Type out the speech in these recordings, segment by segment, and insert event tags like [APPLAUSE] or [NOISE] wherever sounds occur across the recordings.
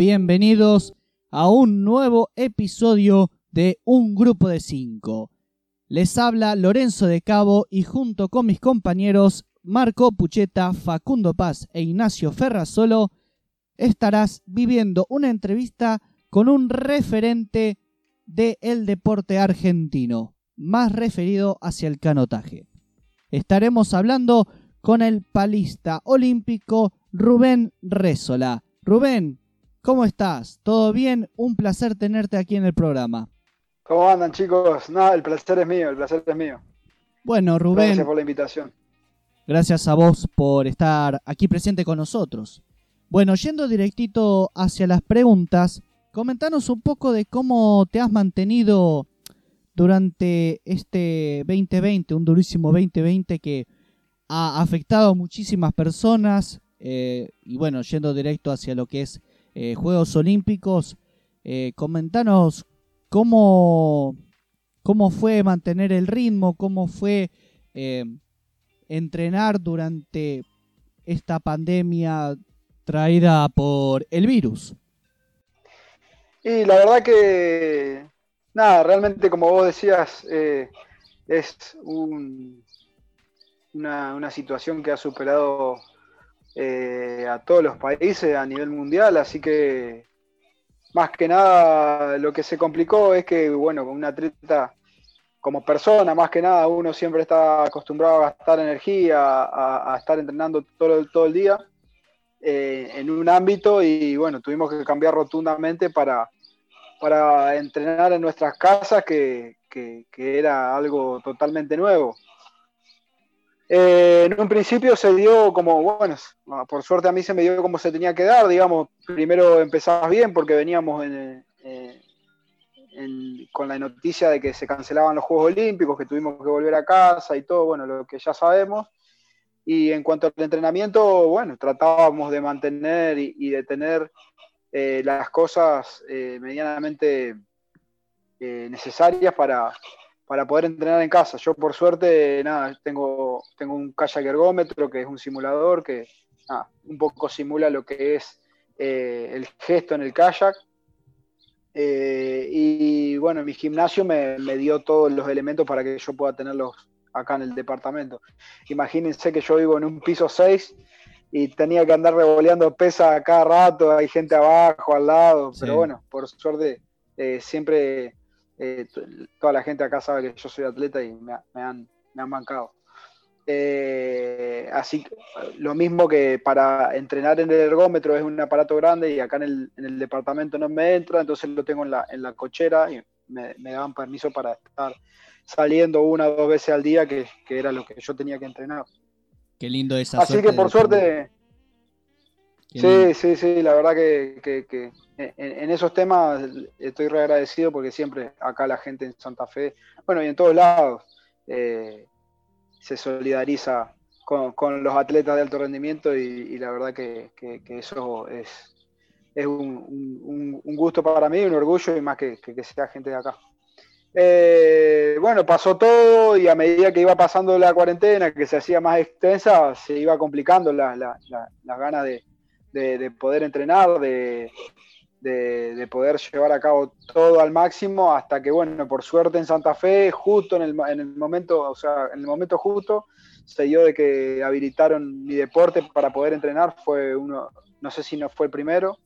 bienvenidos a un nuevo episodio de Un Grupo de Cinco. Les habla Lorenzo de Cabo y junto con mis compañeros Marco Pucheta, Facundo Paz e Ignacio Ferrazolo estarás viviendo una entrevista con un referente del deporte argentino, más referido hacia el canotaje. Estaremos hablando con el palista olímpico Rubén Rézola. Rubén, ¿cómo estás? ¿Todo bien? Un placer tenerte aquí en el programa. ¿Cómo andan chicos? No, el placer es mío, el placer es mío. Bueno, Rubén. Gracias por la invitación. Gracias a vos por estar aquí presente con nosotros. Bueno, yendo directito hacia las preguntas, comentanos un poco de cómo te has mantenido durante este 2020, un durísimo 2020 que ha afectado a muchísimas personas. Eh, y bueno, yendo directo hacia lo que es eh, Juegos Olímpicos, eh, comentanos cómo, cómo fue mantener el ritmo, cómo fue entrenar durante esta pandemia traída por el virus. Y la verdad que, nada, realmente como vos decías, es un, una, situación que ha superado eh, a todos los países a nivel mundial, así que más que nada lo que se complicó es que, bueno, con un atleta como persona, más que nada, uno siempre está acostumbrado a gastar energía, a, estar entrenando todo, todo el día eh, en un ámbito y bueno, tuvimos que cambiar rotundamente para, para entrenar en nuestras casas, que era algo totalmente nuevo. Eh, en un principio se dio como, bueno, por suerte a mí se me dio como se tenía que dar, digamos, primero empezabas bien porque veníamos eh, con la noticia de que se cancelaban los Juegos Olímpicos, que tuvimos que volver a casa y todo, bueno, lo que ya sabemos. Y en cuanto al entrenamiento, bueno, tratábamos de mantener y, de tener eh, las cosas medianamente necesarias para, para poder entrenar en casa. Yo por suerte, nada, tengo, tengo un kayak ergómetro, que es un simulador que un poco simula lo que es eh, el gesto en el kayak. Eh, y bueno, mi gimnasio me, dio todos los elementos para que yo pueda tenerlos acá en el departamento. Imagínense que yo vivo en un piso 6 y tenía que andar revoleando pesas cada rato, hay gente abajo, al lado, pero bueno, por suerte eh, siempre eh, toda la gente acá sabe que yo soy atleta y me, han, me bancado. Eh, así, lo mismo que para entrenar en el ergómetro es un aparato grande y acá en el, departamento no me entra, entonces lo tengo en la, cochera y me, daban permiso para estar saliendo una o dos veces al día, que, era lo que yo tenía que entrenar. Qué lindo esa Así que por suerte, Sí, sí, sí, la verdad que, en, esos temas estoy re agradecido porque siempre acá la gente en Santa Fe, bueno, y en todos lados, eh, se solidariza con, los atletas de alto rendimiento y, la verdad que, eso es, es un, gusto para mí, un orgullo y más que, sea gente de acá. Eh, bueno, pasó todo y a medida que iba pasando la cuarentena, que se hacía más extensa, se iba complicando las ganas de, de, poder entrenar, de, poder llevar a cabo todo al máximo, hasta que, bueno, por suerte en Santa Fe, justo en el, en el momento, o sea, en el momento justo, se dio de que habilitaron mi deporte para poder entrenar, fue uno, no sé si no fue el primero,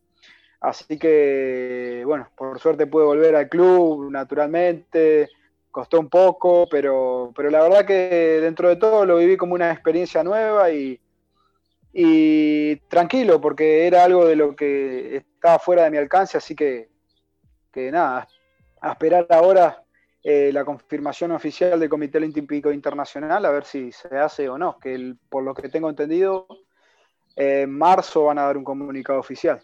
así que, bueno, por suerte pude volver al club, naturalmente, costó un poco, pero, pero la verdad que dentro de todo lo viví como una experiencia nueva y, y tranquilo, porque era algo de lo que estaba fuera de mi alcance, así que, que nada, a esperar ahora eh, la confirmación oficial del Comité Olímpico Internacional, a ver si se hace o no, que por lo que tengo entendido, en marzo van a dar un comunicado oficial.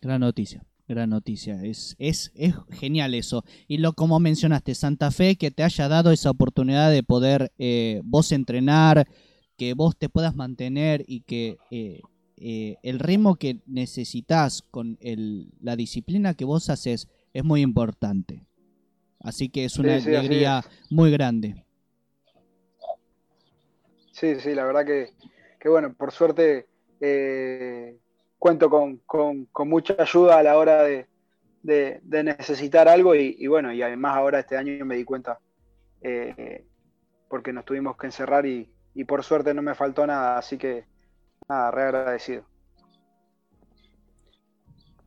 Gran noticia, gran noticia, es, es, es genial eso. Y lo como mencionaste, Santa Fe, que te haya dado esa oportunidad de poder eh, vos entrenar, que vos te puedas mantener y que eh, eh, el ritmo que necesitas con el, la disciplina que vos haces es muy importante. Así que es una alegría muy grande. Sí, sí, la verdad que, que bueno, por suerte, eh, cuento con, mucha ayuda a la hora de, necesitar algo y, bueno, y además ahora este año me di cuenta eh, porque nos tuvimos que encerrar y, por suerte no me faltó nada, así que nada, re agradecido.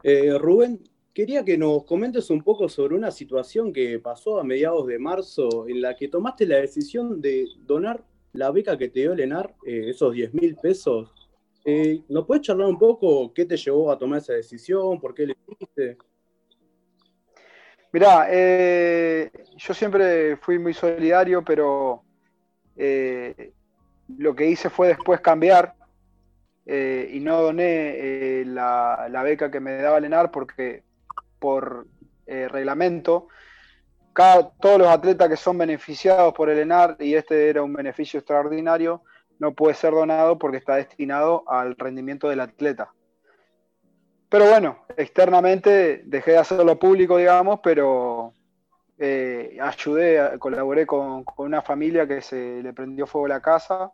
Eh, Rubén, quería que nos comentes un poco sobre una situación que pasó a mediados de marzo en la que tomaste la decisión de donar la beca que te dio Lenar, eh, esos 10 mil pesos. Eh, ¿Nos puedes charlar un poco qué te llevó a tomar esa decisión? ¿Por qué le hiciste? Mirá, eh, yo siempre fui muy solidario, pero lo que hice fue después cambiar y no doné la, la, beca que me daba Lenar porque por reglamento todos los atletas que son beneficiados por el ENAR, y este era un beneficio extraordinario, no puede ser donado porque está destinado al rendimiento del atleta. Pero bueno, externamente dejé de hacerlo público, digamos, pero eh, ayudé, colaboré con, una familia que se le prendió fuego la casa.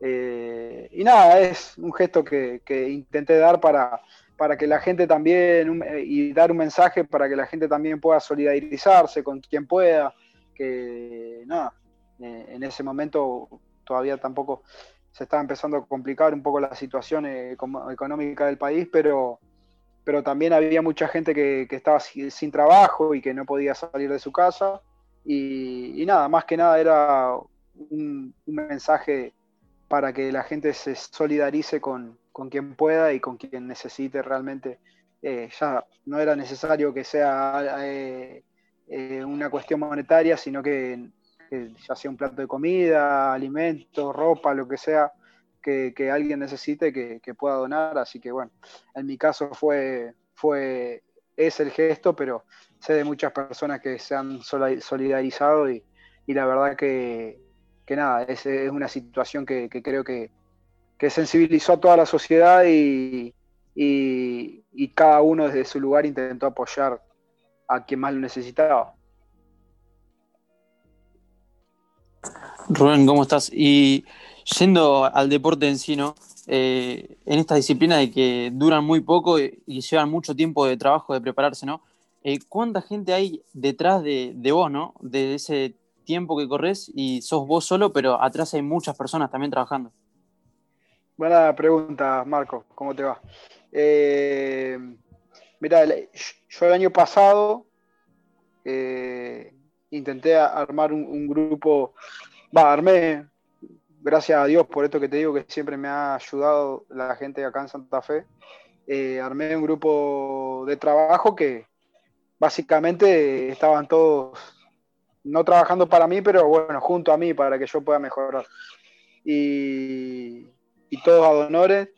Eh, y nada, es un gesto que intenté dar para, para que la gente también, eh, y dar un mensaje para que la gente también pueda solidarizarse con quien pueda, que nada, eh, en ese momento todavía tampoco se estaba empezando a complicar un poco la situación económica del país, pero, pero también había mucha gente que, estaba sin, trabajo y que no podía salir de su casa. Y, nada, más que nada era un mensaje para que la gente se solidarice con, con quien pueda y con quien necesite realmente. Eh, ya no era necesario que sea eh, eh, una cuestión monetaria, sino que, ya sea un plato de comida, alimento, ropa, lo que sea, que, alguien necesite que, pueda donar. Así que bueno, en mi caso fue, fue, es el gesto, pero sé de muchas personas que se han solidarizado y, la verdad que, nada, es, es una situación que creo que, que sensibilizó a toda la sociedad y, cada uno desde su lugar intentó apoyar a quien más lo necesitaba. Rubén, ¿cómo estás? Y yendo al deporte en sí, ¿no? Eh, en esta disciplina de que duran muy poco y, llevan mucho tiempo de trabajo, de prepararse, ¿no? Eh, ¿Cuánta gente hay detrás de, de, vos, ¿no? De ese tiempo que corres y sos vos solo, pero atrás hay muchas personas también trabajando. Buena pregunta, Marco. ¿Cómo te va? Eh, mira, yo el año pasado eh, intenté armar un, grupo, va, armé, gracias a Dios por esto que te digo, que siempre me ha ayudado la gente acá en Santa Fe, eh, armé un grupo de trabajo que básicamente estaban todos no trabajando para mí, pero bueno, junto a mí para que yo pueda mejorar. Y, y todos a honores.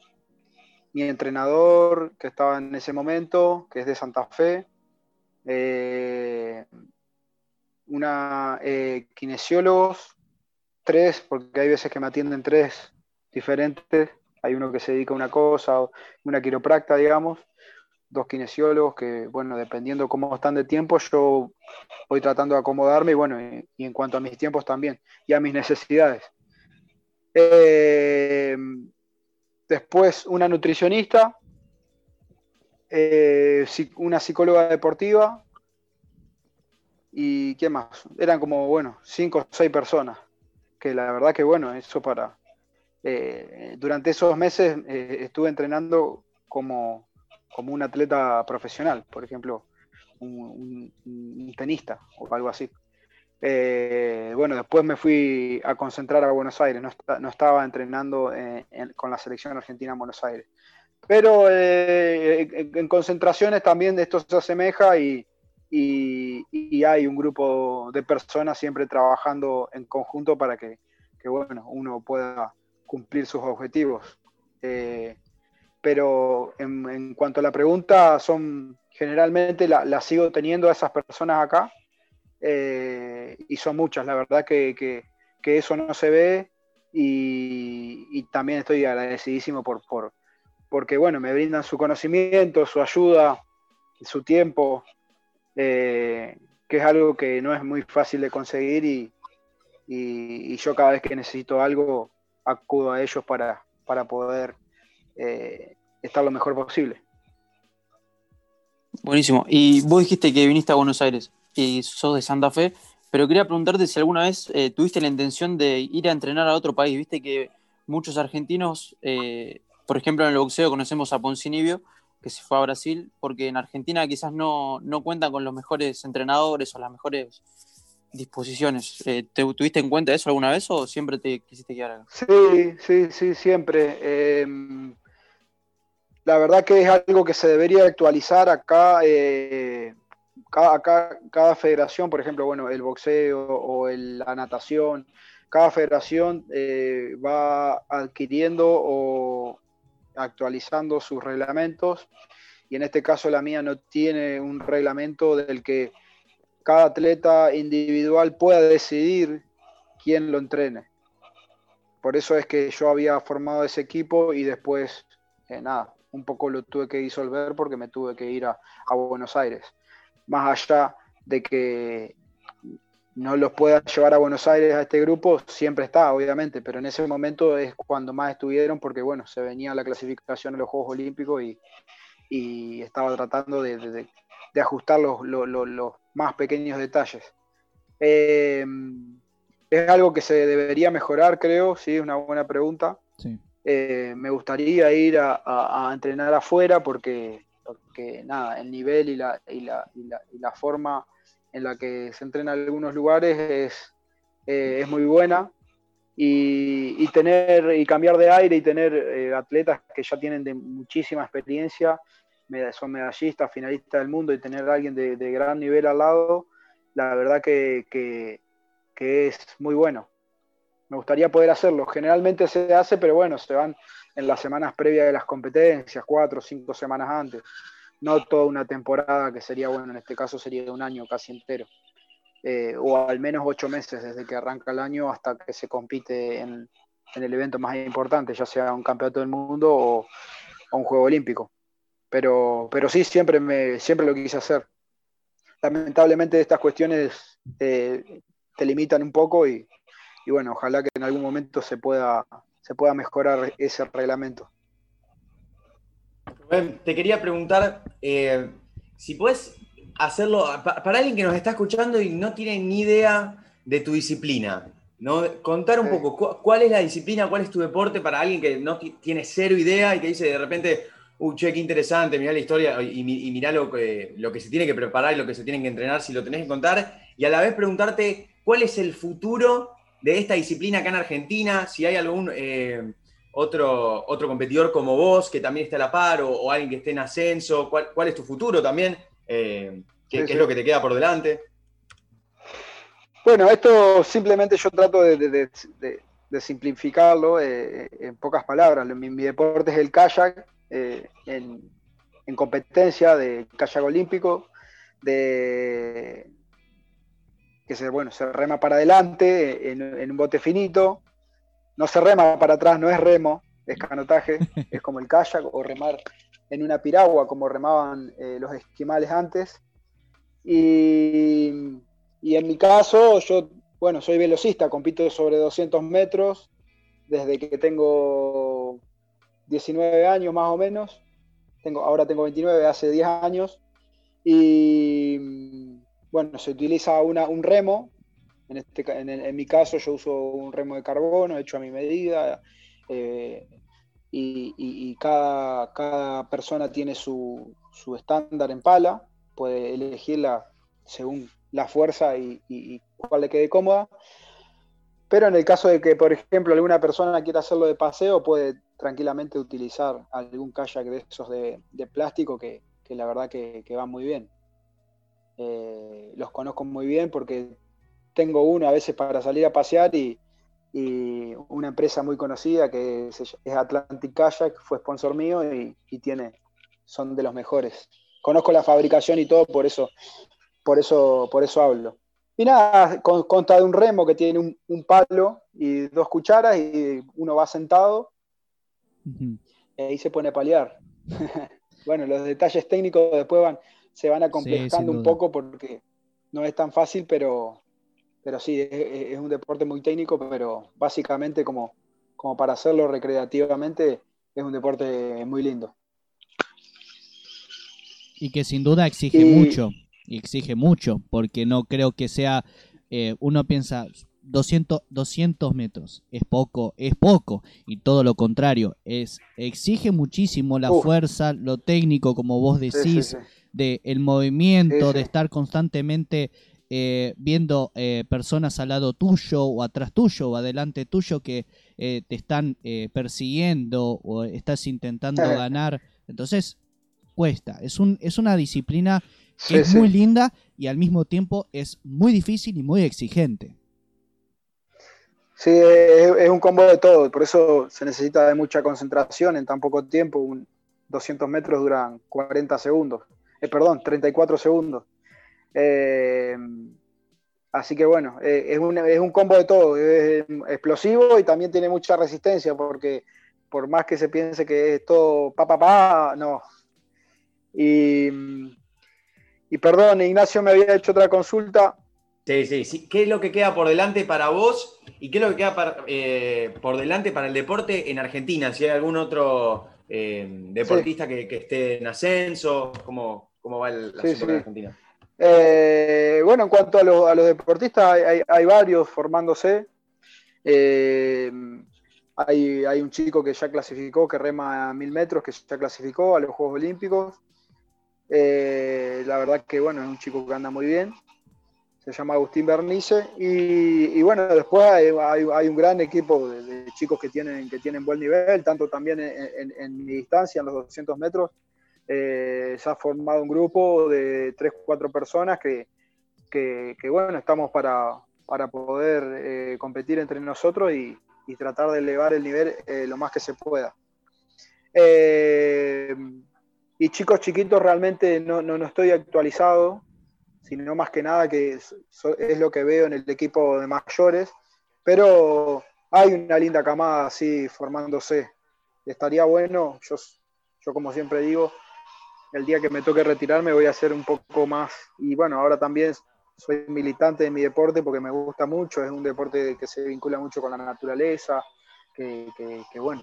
Mi entrenador que estaba en ese momento, que es de Santa Fe, eh, una eh, kinesiólogos, tres, porque hay veces que me atienden tres diferentes. Hay uno que se dedica a una cosa, una quiropracta, digamos, dos kinesiólogos que, bueno, dependiendo cómo están de tiempo, yo voy tratando de acomodarme y, bueno, y en cuanto a mis tiempos también y a mis necesidades. Eh, después una nutricionista, eh, una psicóloga deportiva y ¿qué más? Eran como, bueno, cinco o seis personas, que la verdad que bueno, eso para... Eh, durante esos meses estuve entrenando como, como un atleta profesional, por ejemplo, un tenista o algo así. Eh, bueno, después me fui a concentrar a Buenos Aires, no, estaba entrenando eh, con la selección argentina en Buenos Aires. Pero eh, en, concentraciones también esto se asemeja y, hay un grupo de personas siempre trabajando en conjunto para que, bueno, uno pueda cumplir sus objetivos. Pero en, cuanto a la pregunta, son generalmente la, sigo teniendo a esas personas acá eh, y son muchas, la verdad que, eso no se ve y, también estoy agradecidísimo por, por, porque bueno, me brindan su conocimiento, su ayuda, su tiempo, eh, que es algo que no es muy fácil de conseguir y, yo cada vez que necesito algo acudo a ellos para, para poder eh, estar lo mejor posible. Buenísimo. Y vos dijiste que viniste a Buenos Aires y sos de Santa Fe, pero quería preguntarte si alguna vez eh, tuviste la intención de ir a entrenar a otro país. Viste que muchos argentinos, eh, por ejemplo en el boxeo conocemos a Poncinibio, que se fue a Brasil, porque en Argentina quizás no, no cuentan con los mejores entrenadores o las mejores disposiciones. Eh, ¿Te tuviste en cuenta eso alguna vez o siempre te quisiste quedar acá? Sí, sí, sí, siempre. La verdad que es algo que se debería actualizar acá. Eh, cada, cada, federación, por ejemplo, bueno, el boxeo o la natación, cada federación eh, va adquiriendo o actualizando sus reglamentos y en este caso la mía no tiene un reglamento del que cada atleta individual pueda decidir quién lo entrene. Por eso es que yo había formado ese equipo y después, eh, nada, un poco lo tuve que disolver porque me tuve que ir a, Buenos Aires. Más allá de que no los pueda llevar a Buenos Aires a este grupo, siempre está, obviamente, pero en ese momento es cuando más estuvieron porque, bueno, se venía la clasificación a los Juegos Olímpicos y, estaba tratando de, ajustar los, más pequeños detalles. Eh, es algo que se debería mejorar, creo, sí, es una buena pregunta. Eh, me gustaría ir a, entrenar afuera porque, nada, el nivel y la, y, la, y, la, forma en la que se entrena en algunos lugares es, eh, muy buena. Y, tener y cambiar de aire y tener atletas que ya tienen de muchísima experiencia son medallistas, finalistas del mundo y tener a alguien de, gran nivel al lado, la verdad que, es muy bueno. Me gustaría poder hacerlo. Generalmente se hace, pero bueno, se van en las semanas previas de las competencias, cuatro o cinco semanas antes. No toda una temporada, que sería, bueno, en este caso sería un año casi entero. Eh, o al menos ocho meses desde que arranca el año hasta que se compite en, el evento más importante, ya sea un campeonato del mundo o un juego olímpico. Pero, pero sí, siempre, me, siempre lo quise hacer. Lamentablemente estas cuestiones eh, te limitan un poco y, bueno, ojalá que en algún momento se pueda, se pueda mejorar ese reglamento. te quería preguntar eh, si puedes hacerlo para alguien que nos está escuchando y no tiene ni idea de tu disciplina. ¿no? Contar un poco cuál es la disciplina, cuál es tu deporte para alguien que no tiene cero idea y que dice de repente, uh, che, qué interesante, mirá la historia y, mirá lo que, lo que se tiene que preparar y lo que se tiene que entrenar, si lo tenés que contar, y a la vez preguntarte cuál es el futuro de esta disciplina acá en Argentina, si hay algún eh, otro, otro competidor como vos que también esté a la par o, alguien que esté en ascenso, cuál, es tu futuro también, eh, qué, es lo que te queda por delante. Bueno, esto simplemente yo trato de, simplificarlo eh, en pocas palabras. Mi, mi, deporte es el kayak eh, en, competencia de kayak olímpico, de que se, bueno, se rema para adelante en, un bote finito, no se rema para atrás, no es remo, es canotaje, [LAUGHS] es como el kayak o remar en una piragua como remaban eh, los esquimales antes. Y, y, en mi caso, yo, bueno, soy velocista, compito sobre 200 metros desde que tengo 19 años más o menos. Tengo, ahora tengo 29, hace 10 años. Y bueno, se utiliza un remo. En, este, en, mi caso yo uso un remo de carbono hecho a mi medida. Eh, y, cada, cada, persona tiene su, su, estándar en pala. Puede elegirla según la fuerza y, cuál le quede cómoda. Pero en el caso de que, por ejemplo, alguna persona quiera hacerlo de paseo, puede tranquilamente utilizar algún kayak de esos de, plástico que, la verdad que, va muy bien. Eh, los conozco muy bien porque tengo uno a veces para salir a pasear y, una empresa muy conocida que es, Atlantic Kayak, fue sponsor mío y, tiene, son de los mejores. Conozco la fabricación y todo, por eso, por eso, por eso hablo. Y nada, consta de un remo que tiene un, un, palo y dos cucharas y uno va sentado y ahí se pone a paliar. [LAUGHS] bueno, los detalles técnicos después van, se van acomplejando un poco porque no es tan fácil, pero, pero sí, es, un deporte muy técnico, pero básicamente como, como para hacerlo recreativamente es un deporte muy lindo. Y que sin duda exige mucho, y exige mucho, porque no creo que sea, eh, uno piensa, 200, 200 metros, es poco, es poco, y todo lo contrario, es exige muchísimo la fuerza, lo técnico, como vos decís, de el movimiento, de estar constantemente eh, viendo eh, personas al lado tuyo o atrás tuyo o adelante tuyo que eh, te están persiguiendo o estás intentando ganar. Entonces, cuesta. Es, un, es una disciplina que es muy linda y al mismo tiempo es muy difícil y muy exigente. Sí, es, un combo de todo, por eso se necesita de mucha concentración en tan poco tiempo. Un 200 metros duran 40 segundos, eh, perdón, 34 segundos. Eh, así que bueno, eh, es, un, es, un, combo de todo, es explosivo y también tiene mucha resistencia porque por más que se piense que es todo pa pa pa, no. Y, y perdón, Ignacio me había hecho otra consulta. Sí, sí, sí. ¿Qué es lo que queda por delante para vos y qué es lo que queda por delante para el deporte en Argentina? Si hay algún otro deportista que, esté en ascenso, ¿cómo, cómo va el, la en Argentina? Eh, bueno, en cuanto a, los deportistas, hay, varios formándose. Eh, hay, un chico que ya clasificó, que rema a mil metros, que ya clasificó a los Juegos Olímpicos. Eh, la verdad que bueno, es un chico que anda muy bien. Se llama Agustín Bernice. Y, bueno, después hay, un gran equipo de, chicos que tienen, que tienen buen nivel, tanto también en, en mi distancia, en los 200 metros, eh, se ha formado un grupo de 3, 4 personas que, bueno, estamos para, poder eh, competir entre nosotros y, tratar de elevar el nivel eh, lo más que se pueda. y chicos chiquitos realmente no, no, estoy actualizado, sino más que nada que es, lo que veo en el equipo de mayores, pero hay una linda camada así formándose. Estaría bueno, yo, yo como siempre digo, el día que me toque retirarme voy a hacer un poco más. Y bueno, ahora también soy militante de mi deporte porque me gusta mucho, es un deporte que se vincula mucho con la naturaleza, que, bueno,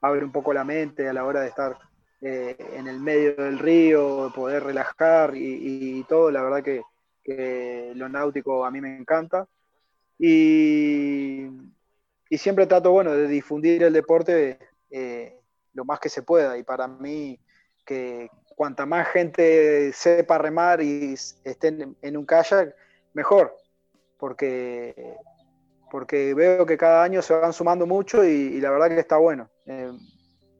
abre un poco la mente a la hora de estar eh, en el medio del río, poder relajar y, todo, la verdad que, lo náutico a mí me encanta. Y, siempre trato, bueno, de difundir el deporte eh, lo más que se pueda. Y para mí, que, cuanta más gente sepa remar y estén en un kayak, mejor, porque, porque veo que cada año se van sumando mucho y, la verdad que está bueno. Eh,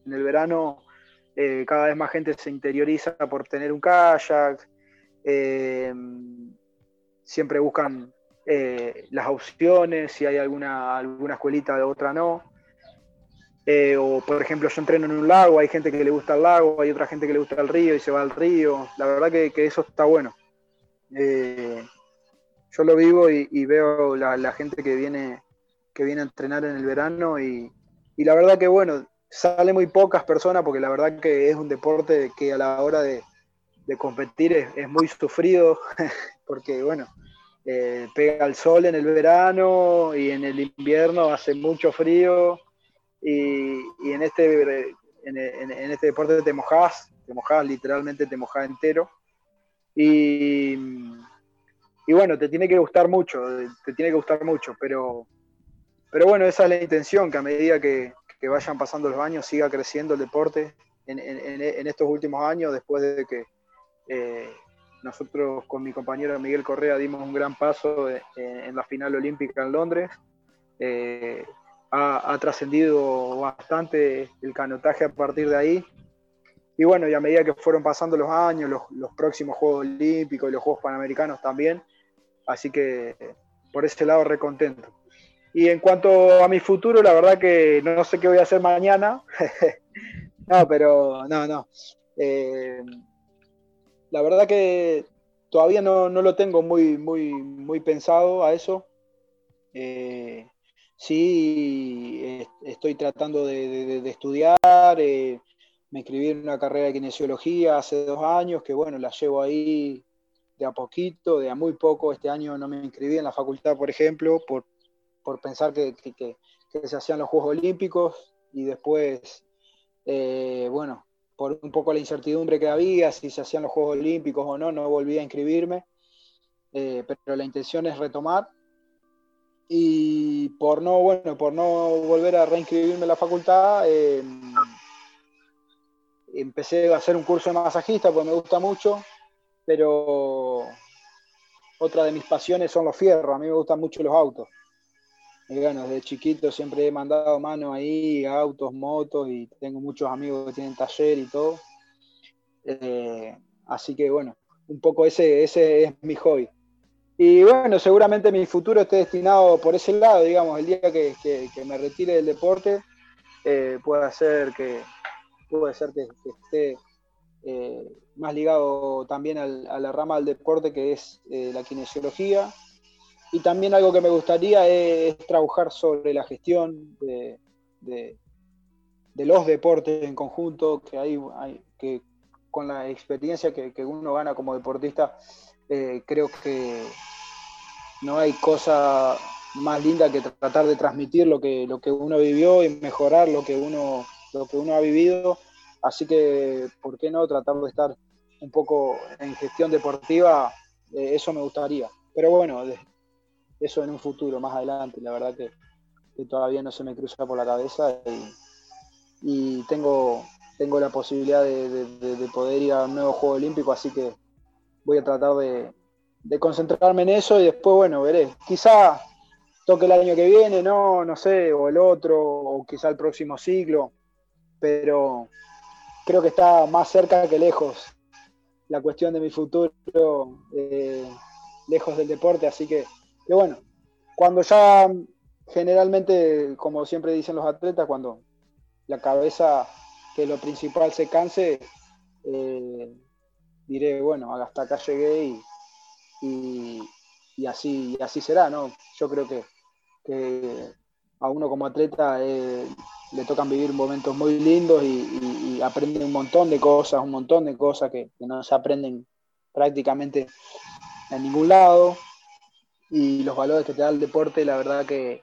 en el verano eh, cada vez más gente se interioriza por tener un kayak, eh, siempre buscan las opciones, si hay alguna, alguna escuelita de otra no. Eh, o por ejemplo, yo entreno en un lago, hay gente que le gusta el lago, hay otra gente que le gusta el río y se va al río. La verdad que, eso está bueno. Eh, yo lo vivo y, veo la, gente que viene, que viene a entrenar en el verano y, la verdad que bueno, sale muy pocas personas porque la verdad que es un deporte que a la hora de, competir es, muy sufrido [LAUGHS] porque bueno, eh, pega el sol en el verano y en el invierno hace mucho frío y, en, este, en, este deporte te mojás, te mojás, literalmente te mojás entero. Y, y bueno, te tiene que gustar mucho, te tiene que gustar mucho, pero, pero bueno, esa es la intención, que a medida que, vayan pasando los años siga creciendo el deporte en, estos últimos años, después de que eh, nosotros con mi compañero Miguel Correa dimos un gran paso en, la final olímpica en Londres. Eh, ha, trascendido bastante el canotaje a partir de ahí. Y bueno, y a medida que fueron pasando los años, los, próximos Juegos Olímpicos y los Juegos Panamericanos también, así que por ese lado recontento. Y en cuanto a mi futuro, la verdad que no sé qué voy a hacer mañana. [LAUGHS] no, pero no, no. Eh, la verdad que todavía no, no, lo tengo muy, muy, muy pensado a eso. Eh, sí estoy tratando de, estudiar, eh, me inscribí en una carrera de kinesiología hace dos años, que bueno, la llevo ahí de a poquito, de a muy poco. Este año no me inscribí en la facultad, por ejemplo, por, pensar que, se hacían los Juegos Olímpicos y después, eh, bueno, por un poco la incertidumbre que había, si se hacían los Juegos Olímpicos o no, no volví a inscribirme, eh, pero la intención es retomar. Y por no, bueno, por no volver a reinscribirme en la facultad, em, empecé a hacer un curso de masajista porque me gusta mucho, pero otra de mis pasiones son los fierros, a mí me gustan mucho los autos. Bueno, desde chiquito siempre he mandado mano ahí, autos, motos, y tengo muchos amigos que tienen taller y todo. Eh, así que bueno, un poco ese, ese es mi hobby. Y bueno, seguramente mi futuro esté destinado por ese lado, digamos, el día que, me retire del deporte, eh, puede ser que, puede ser que, esté eh, más ligado también a la rama del deporte que es eh, la kinesiología. Y también algo que me gustaría es, trabajar sobre la gestión de, los deportes en conjunto, que hay, que con la experiencia que, que uno gana como deportista, eh, creo que no hay cosa más linda que tratar de transmitir lo que, lo que uno vivió y mejorar lo que uno, lo que uno ha vivido. Así que, ¿por qué no tratar de estar un poco en gestión deportiva? Eh, eso me gustaría. Pero bueno, eso en un futuro, más adelante, la verdad que, todavía no se me cruza por la cabeza y, tengo, tengo la posibilidad de, poder ir a un nuevo Juego Olímpico, así que voy a tratar de, concentrarme en eso y después, bueno, veré. Quizá toque el año que viene, no, no sé, o el otro, o quizá el próximo ciclo, pero creo que está más cerca que lejos la cuestión de mi futuro, eh, lejos del deporte, así que, que, bueno, cuando ya generalmente, como siempre dicen los atletas, cuando la cabeza, que lo principal se canse, eh, diré, bueno, hasta acá llegué y, y, así, y así será, ¿no? Yo creo que, a uno como atleta eh, le tocan vivir momentos muy lindos y, aprenden un montón de cosas, un montón de cosas que, no se aprenden prácticamente en ningún lado. Y los valores que te da el deporte, la verdad que,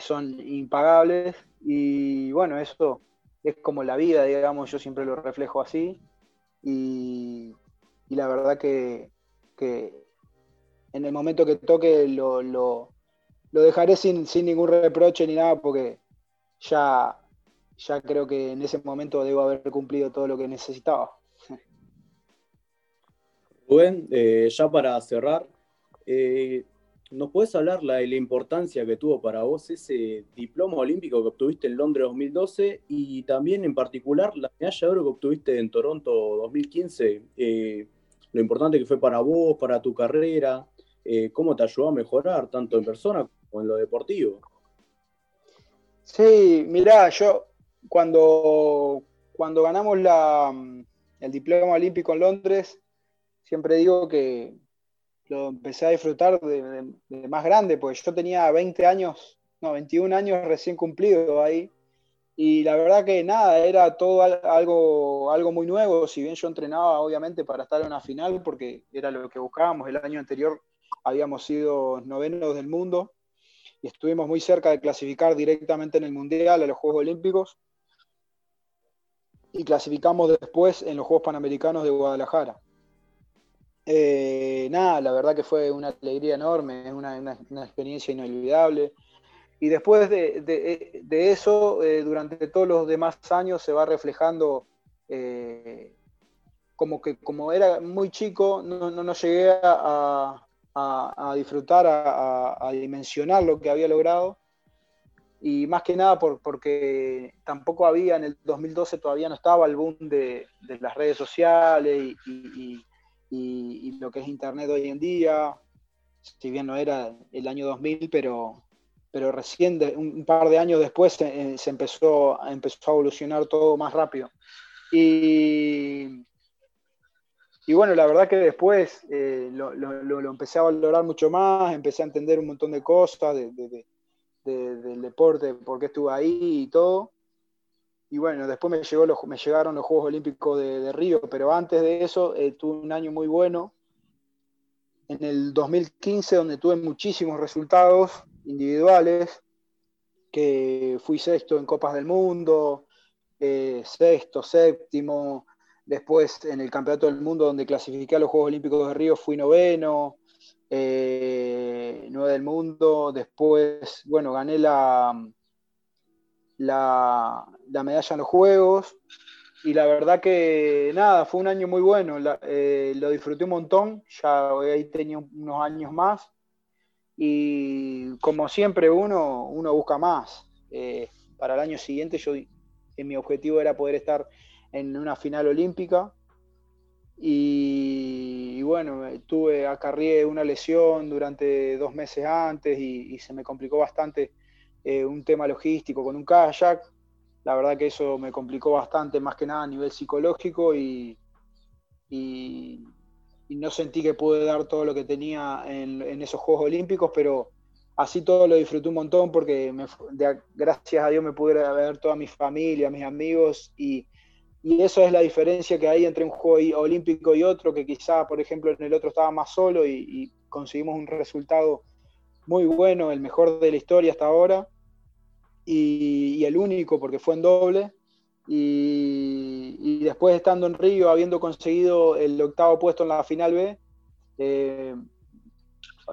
son impagables. Y bueno, eso es como la vida, digamos, yo siempre lo reflejo así. Y, la verdad que, en el momento que toque lo, lo, dejaré sin, sin, ningún reproche ni nada, porque ya, ya creo que en ese momento debo haber cumplido todo lo que necesitaba. Rubén, eh, ya para cerrar, eh, ¿nos puedes hablar la, de la importancia que tuvo para vos ese diploma olímpico que obtuviste en Londres 2012 y también en particular la medalla de oro que obtuviste en Toronto 2015? Eh, lo importante que fue para vos, para tu carrera, cómo te ayudó a mejorar tanto en persona como en lo deportivo. Sí, mirá, yo cuando, cuando ganamos la, el diploma olímpico en Londres, siempre digo que lo empecé a disfrutar de, más grande, porque yo tenía 20 años, no, 21 años recién cumplido ahí. Y la verdad que nada, era todo algo, algo muy nuevo, si bien yo entrenaba obviamente para estar en una final, porque era lo que buscábamos, el año anterior habíamos sido novenos del mundo, y estuvimos muy cerca de clasificar directamente en el Mundial, a los Juegos Olímpicos, y clasificamos después en los Juegos Panamericanos de Guadalajara. Eh, nada, la verdad que fue una alegría enorme, es una, experiencia inolvidable. Y después de, eso, eh, durante todos los demás años se va reflejando, eh, como que como era muy chico, no, no, llegué a, a, disfrutar, a, dimensionar lo que había logrado. Y más que nada por, porque tampoco había, en el 2012 todavía no estaba el boom de, las redes sociales y, lo que es Internet hoy en día, si bien no era el año 2000, pero, pero recién, un, par de años después, se, se, empezó, empezó a evolucionar todo más rápido. Y, y bueno, la verdad que después eh, lo, empecé a valorar mucho más, empecé a entender un montón de cosas del deporte, por qué estuve ahí y todo. Y bueno, después me, llegó me llegaron los Juegos Olímpicos de, Río, pero antes de eso eh, tuve un año muy bueno. En el 2015, donde tuve muchísimos resultados individuales, que fui sexto en Copas del Mundo, eh, sexto, séptimo. Después en el Campeonato del Mundo, donde clasifiqué a los Juegos Olímpicos de Río, fui noveno, eh, nueve del mundo. Después, bueno, gané la, la, medalla en los Juegos. Y la verdad que nada, fue un año muy bueno. Eh, lo disfruté un montón. Ya ahí tenía unos años más. Y como siempre, uno, uno busca más. Eh, para el año siguiente, yo mi objetivo era poder estar en una final olímpica. Y, bueno, tuve, acarrié una lesión durante dos meses antes y, se me complicó bastante eh, un tema logístico con un kayak. La verdad que eso me complicó bastante, más que nada a nivel psicológico y, no sentí que pude dar todo lo que tenía en, esos Juegos Olímpicos, pero así todo lo disfruté un montón porque gracias a Dios me pude ver toda mi familia, mis amigos y, y eso es la diferencia que hay entre un juego olímpico y otro, que quizá, por ejemplo, en el otro estaba más solo y, conseguimos un resultado muy bueno, el mejor de la historia hasta ahora, y, el único porque fue en doble. Y, después estando en Río, habiendo conseguido el octavo puesto en la final B, eh,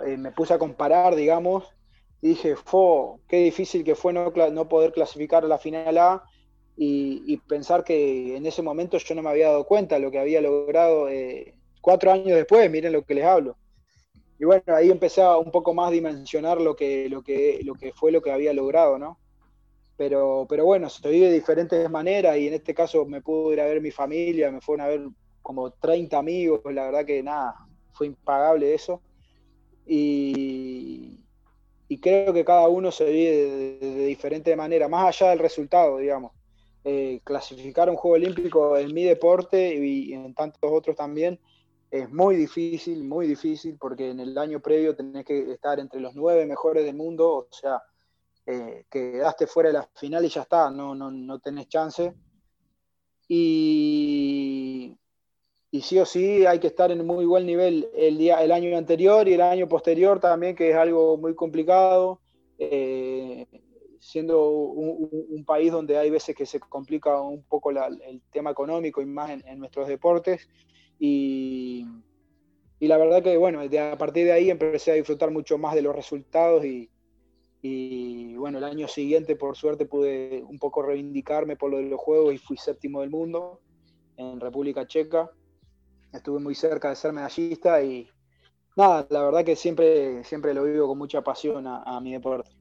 eh, me puse a comparar, digamos, y dije, fue, qué difícil que fue no, no poder clasificar a la final A y, pensar que en ese momento yo no me había dado cuenta de lo que había logrado eh, cuatro años después, miren lo que les hablo. Y bueno, ahí empecé a un poco más dimensionar lo que, lo que, lo que fue lo que había logrado, ¿no? Pero, pero bueno, se vive de diferentes maneras y en este caso me pudo ir a ver mi familia, me fueron a ver como 30 amigos, la verdad que nada, fue impagable eso. Y, y creo que cada uno se vive de, de diferente manera, más allá del resultado, digamos. Eh, clasificar un Juego Olímpico en mi deporte y en tantos otros también es muy difícil, muy difícil, porque en el año previo tenés que estar entre los nueve mejores del mundo, o sea, eh, quedaste fuera de la final y ya está, no, no, no tenés chance. Y, y, sí o sí hay que estar en muy buen nivel el, día, el año anterior y el año posterior también, que es algo muy complicado. Eh, siendo un, país donde hay veces que se complica un poco el tema económico y más en, nuestros deportes. Y, y, la verdad que, bueno, a partir de ahí empecé a disfrutar mucho más de los resultados y, y, bueno, el año siguiente, por suerte, pude un poco reivindicarme por lo de los Juegos y fui séptimo del mundo en República Checa. Estuve muy cerca de ser medallista y nada, la verdad que siempre, siempre lo vivo con mucha pasión a mi deporte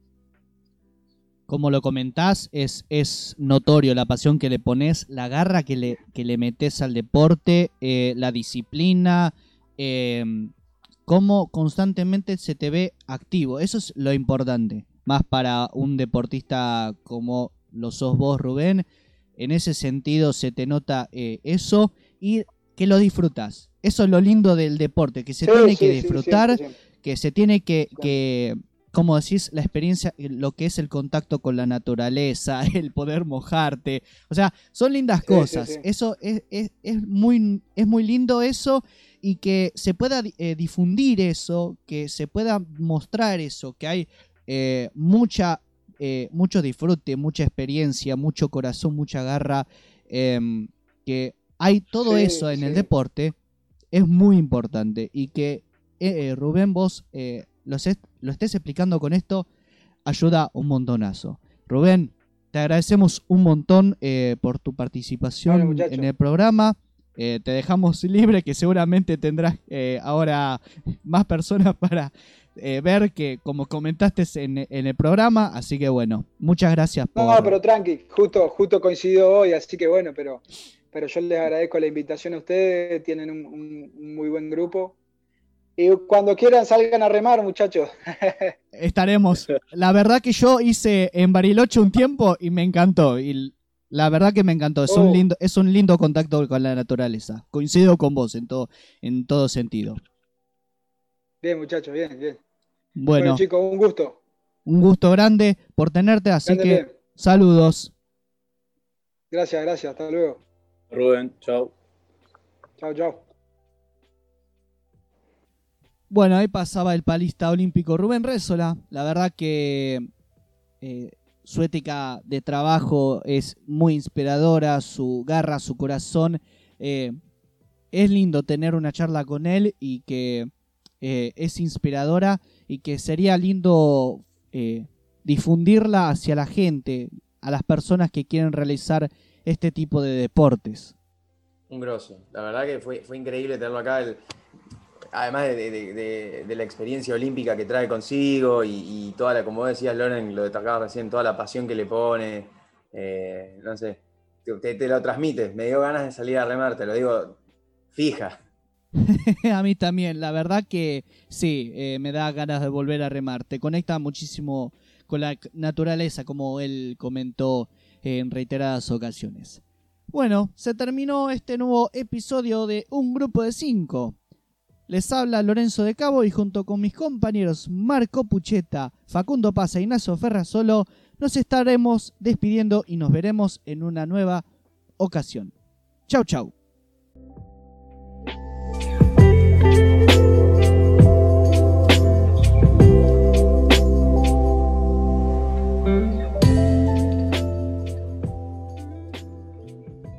como lo comentás, es, es notorio la pasión que le pones, la garra que le, que le metes al deporte, eh, la disciplina, em, cómo constantemente se te ve activo. Eso es lo importante, más para un deportista como lo sos vos, Rubén. En ese sentido se te nota eh, eso y que lo disfrutas. Eso es lo lindo del deporte, que se tiene que disfrutar, que se tiene que, que como decís, la experiencia, lo que es el contacto con la naturaleza, [LAUGHS] el poder mojarte. O sea, son lindas cosas. Eso es, muy, es muy lindo eso y que se pueda eh, difundir eso, que se pueda mostrar eso, que hay eh, mucha, mucho disfrute, mucha experiencia, mucho corazón, mucha garra, em, que hay todo eso en el deporte, es muy importante y que Rubén vos lo, estés explicando con esto, ayuda un montonazo. Rubén, te agradecemos un montón eh, por tu participación en el programa. Eh, te dejamos libre, que seguramente tendrás eh, ahora más personas [LAUGHS] para ver que, como comentaste en, el programa. Así que bueno, muchas gracias por. No, pero tranqui, justo, justo coincidió hoy, así que bueno, pero, pero yo les agradezco la invitación a ustedes. Tienen un muy buen grupo y cuando quieran salgan a remar, muchachos. [LAUGHS] Estaremos. La verdad que yo hice en Bariloche un tiempo y me encantó. Y la verdad que me encantó. Es, un, oh. lindo, es un lindo contacto con la naturaleza. Coincido con vos en todo, en todo sentido. Bien, muchachos, bien, bien. Bueno, chicos, un gusto. Un gusto grande por tenerte, así que saludos. Gracias, gracias. Hasta luego. Rubén, chao. Chao, chao. Bueno, ahí pasaba el palista olímpico Rubén Rézola. La verdad que eh, su ética de trabajo es muy inspiradora, su garra, su corazón. Eh, es lindo tener una charla con él y que eh, es inspiradora y que sería lindo eh, difundirla hacia la gente, a las personas que quieren realizar este tipo de deportes. Un grosso. La verdad que fue, fue increíble tenerlo acá. además de, la experiencia olímpica que trae consigo y, toda la, como decías, Loren, lo destacaba recién, toda la pasión que le pone. Eh, no sé, te, lo transmite. Me dio ganas de salir a remar, te lo digo fija. [LAUGHS] a mí también, la verdad que sí, eh, me da ganas de volver a remar. Te conecta muchísimo con la naturaleza, como él comentó en reiteradas ocasiones. Bueno, se terminó este nuevo episodio de Un Grupo de Cinco. Les habla Lorenzo de Cabo y junto con mis compañeros Marco Pucheta, Facundo Paz e Ignacio Ferrazolo, nos estaremos despidiendo y nos veremos en una nueva ocasión. Chau chau.